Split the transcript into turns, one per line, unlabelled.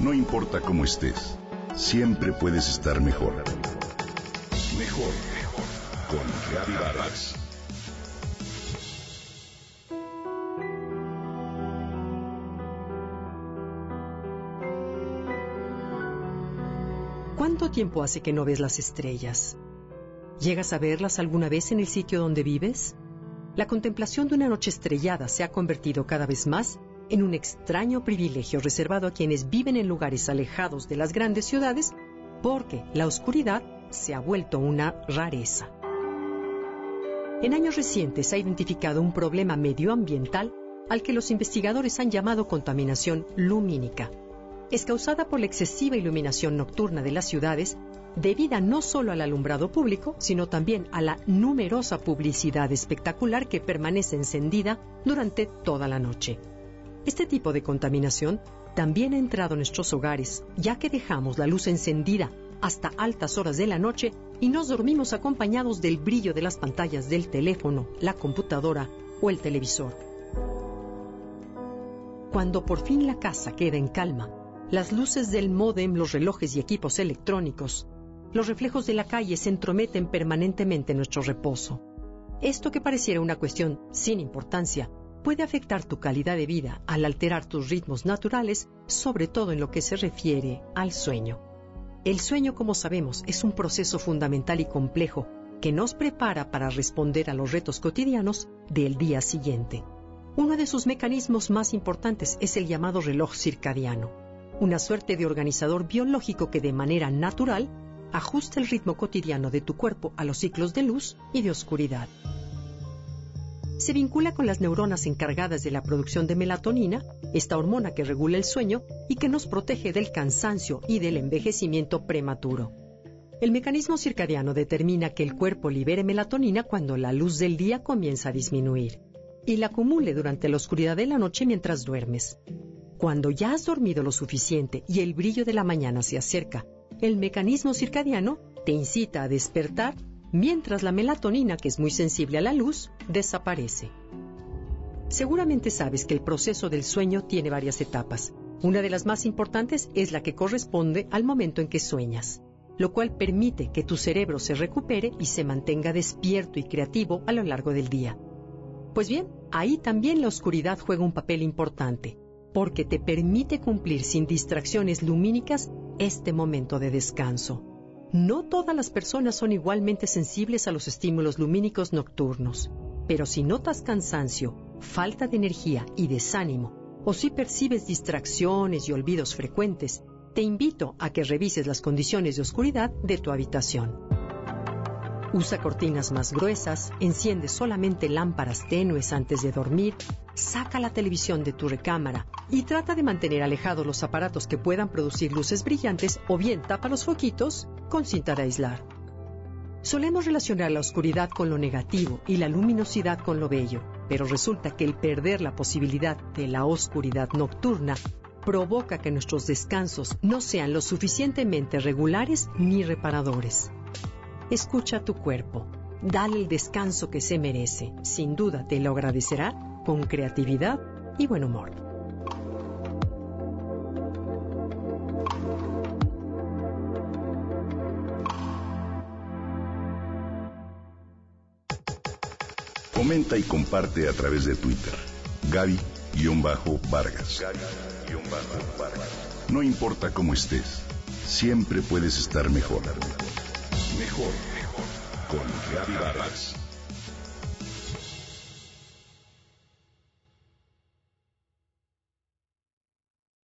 No importa cómo estés, siempre puedes estar mejor. Mejor, mejor. Con Reavivadas.
¿Cuánto tiempo hace que no ves las estrellas? ¿Llegas a verlas alguna vez en el sitio donde vives? La contemplación de una noche estrellada se ha convertido cada vez más en un extraño privilegio reservado a quienes viven en lugares alejados de las grandes ciudades porque la oscuridad se ha vuelto una rareza. En años recientes se ha identificado un problema medioambiental al que los investigadores han llamado contaminación lumínica. Es causada por la excesiva iluminación nocturna de las ciudades debida no solo al alumbrado público, sino también a la numerosa publicidad espectacular que permanece encendida durante toda la noche. Este tipo de contaminación también ha entrado en nuestros hogares, ya que dejamos la luz encendida hasta altas horas de la noche y nos dormimos acompañados del brillo de las pantallas del teléfono, la computadora o el televisor. Cuando por fin la casa queda en calma, las luces del módem, los relojes y equipos electrónicos, los reflejos de la calle se entrometen permanentemente en nuestro reposo. Esto que pareciera una cuestión sin importancia, puede afectar tu calidad de vida al alterar tus ritmos naturales, sobre todo en lo que se refiere al sueño. El sueño, como sabemos, es un proceso fundamental y complejo que nos prepara para responder a los retos cotidianos del día siguiente. Uno de sus mecanismos más importantes es el llamado reloj circadiano, una suerte de organizador biológico que de manera natural ajusta el ritmo cotidiano de tu cuerpo a los ciclos de luz y de oscuridad se vincula con las neuronas encargadas de la producción de melatonina, esta hormona que regula el sueño y que nos protege del cansancio y del envejecimiento prematuro. El mecanismo circadiano determina que el cuerpo libere melatonina cuando la luz del día comienza a disminuir y la acumule durante la oscuridad de la noche mientras duermes. Cuando ya has dormido lo suficiente y el brillo de la mañana se acerca, el mecanismo circadiano te incita a despertar mientras la melatonina, que es muy sensible a la luz, desaparece. Seguramente sabes que el proceso del sueño tiene varias etapas. Una de las más importantes es la que corresponde al momento en que sueñas, lo cual permite que tu cerebro se recupere y se mantenga despierto y creativo a lo largo del día. Pues bien, ahí también la oscuridad juega un papel importante, porque te permite cumplir sin distracciones lumínicas este momento de descanso. No todas las personas son igualmente sensibles a los estímulos lumínicos nocturnos, pero si notas cansancio, falta de energía y desánimo, o si percibes distracciones y olvidos frecuentes, te invito a que revises las condiciones de oscuridad de tu habitación. Usa cortinas más gruesas, enciende solamente lámparas tenues antes de dormir, saca la televisión de tu recámara y trata de mantener alejados los aparatos que puedan producir luces brillantes o bien tapa los foquitos con cinta de aislar. Solemos relacionar la oscuridad con lo negativo y la luminosidad con lo bello, pero resulta que el perder la posibilidad de la oscuridad nocturna provoca que nuestros descansos no sean lo suficientemente regulares ni reparadores. Escucha tu cuerpo. Dale el descanso que se merece. Sin duda te lo agradecerá con creatividad y buen humor.
Comenta y comparte a través de Twitter. Gaby-Vargas. No importa cómo estés, siempre puedes estar mejor. Mejor, mejor. Con Gaby Vargas.